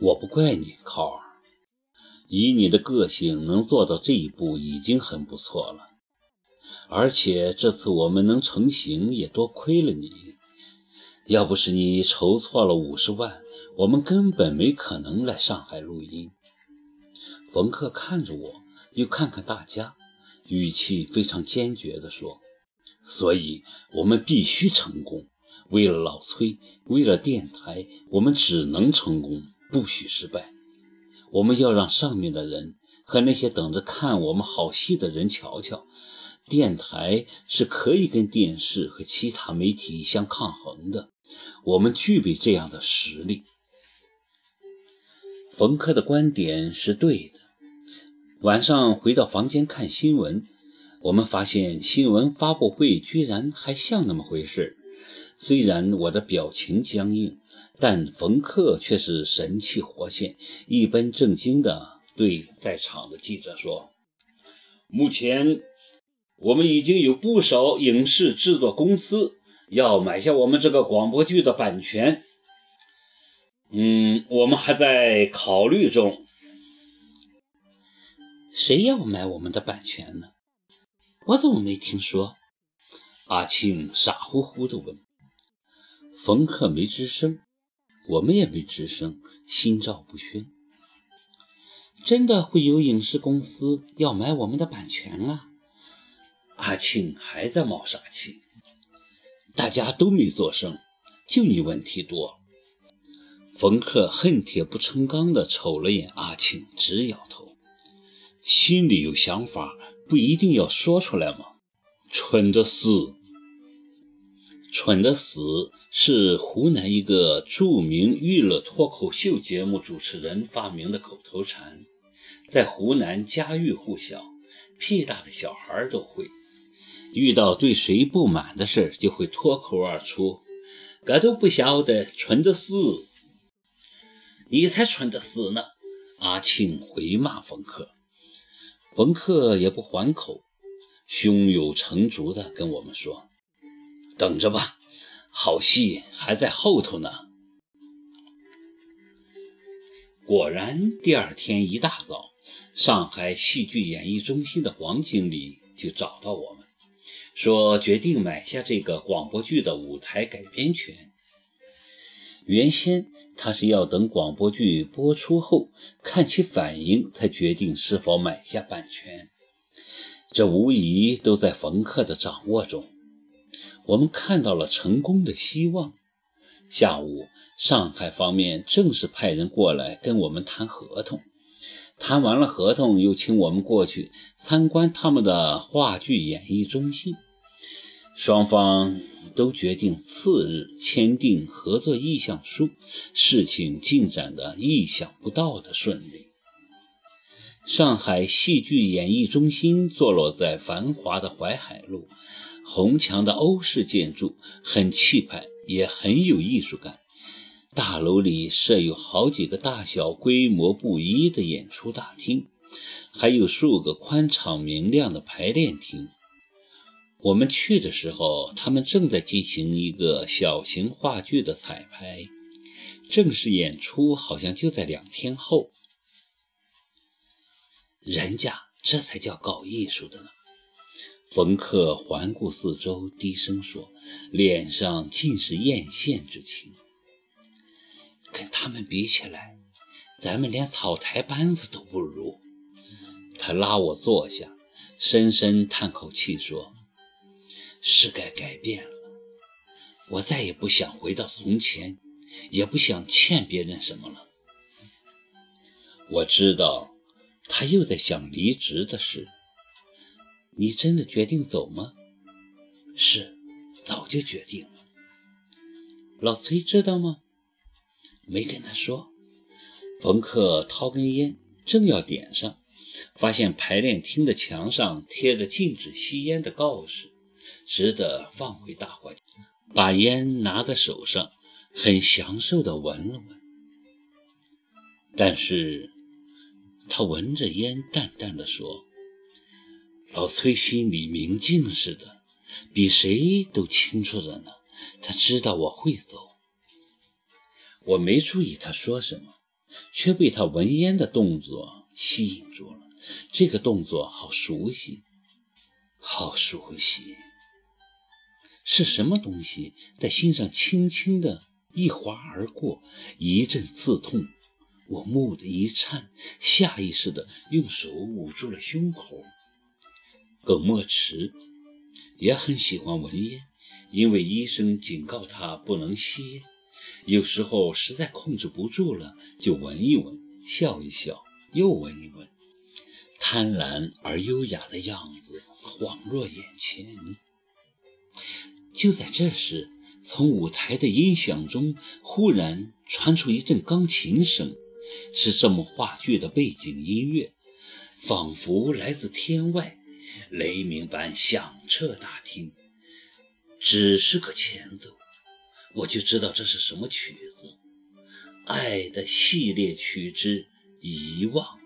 我不怪你，考儿。以你的个性，能做到这一步已经很不错了。而且这次我们能成行，也多亏了你。要不是你筹措了五十万，我们根本没可能来上海录音。冯克看着我，又看看大家，语气非常坚决地说：“所以，我们必须成功。为了老崔，为了电台，我们只能成功，不许失败。我们要让上面的人和那些等着看我们好戏的人瞧瞧。”电台是可以跟电视和其他媒体相抗衡的，我们具备这样的实力。冯轲的观点是对的。晚上回到房间看新闻，我们发现新闻发布会居然还像那么回事。虽然我的表情僵硬，但冯克却是神气活现，一本正经地对在场的记者说：“目前。”我们已经有不少影视制作公司要买下我们这个广播剧的版权，嗯，我们还在考虑中。谁要买我们的版权呢？我怎么没听说？阿庆傻乎乎地问。冯克没吱声，我们也没吱声，心照不宣。真的会有影视公司要买我们的版权啊？阿庆还在冒傻气，大家都没做声，就你问题多。冯克恨铁不成钢地瞅了眼阿庆，直摇头。心里有想法，不一定要说出来吗？蠢的死，蠢的死是湖南一个著名娱乐脱口秀节目主持人发明的口头禅，在湖南家喻户晓，屁大的小孩都会。遇到对谁不满的事就会脱口而出：“这都不晓得，蠢的死！你才蠢的死呢！”阿庆回骂冯克，冯克也不还口，胸有成竹地跟我们说：“等着吧，好戏还在后头呢。”果然，第二天一大早，上海戏剧演艺中心的黄经理就找到我们。说决定买下这个广播剧的舞台改编权。原先他是要等广播剧播出后看其反应才决定是否买下版权，这无疑都在冯克的掌握中。我们看到了成功的希望。下午，上海方面正式派人过来跟我们谈合同，谈完了合同，又请我们过去参观他们的话剧演艺中心。双方都决定次日签订合作意向书，事情进展的意想不到的顺利。上海戏剧演艺中心坐落在繁华的淮海路，红墙的欧式建筑很气派，也很有艺术感。大楼里设有好几个大小规模不一的演出大厅，还有数个宽敞明亮的排练厅。我们去的时候，他们正在进行一个小型话剧的彩排，正式演出好像就在两天后。人家这才叫搞艺术的呢。冯克环顾四周，低声说，脸上尽是艳羡之情。跟他们比起来，咱们连草台班子都不如。他拉我坐下，深深叹口气说。是该改变了，我再也不想回到从前，也不想欠别人什么了。我知道他又在想离职的事。你真的决定走吗？是，早就决定了。老崔知道吗？没跟他说。冯克掏根烟，正要点上，发现排练厅的墙上贴着禁止吸烟的告示。只得放回大火，把烟拿在手上，很享受地闻了闻。但是，他闻着烟，淡淡的说：“老崔心里明镜似的，比谁都清楚着呢。他知道我会走。”我没注意他说什么，却被他闻烟的动作吸引住了。这个动作好熟悉，好熟悉。是什么东西在心上轻轻的一划而过，一阵刺痛。我蓦地一颤，下意识地用手捂住了胸口。耿墨池也很喜欢闻烟，因为医生警告他不能吸烟。有时候实在控制不住了，就闻一闻，笑一笑，又闻一闻，贪婪而优雅的样子恍若眼前。就在这时，从舞台的音响中忽然传出一阵钢琴声。是这么话剧的背景音乐，仿佛来自天外，雷鸣般响彻大厅。只是个前奏，我就知道这是什么曲子——《爱的系列曲之遗忘》。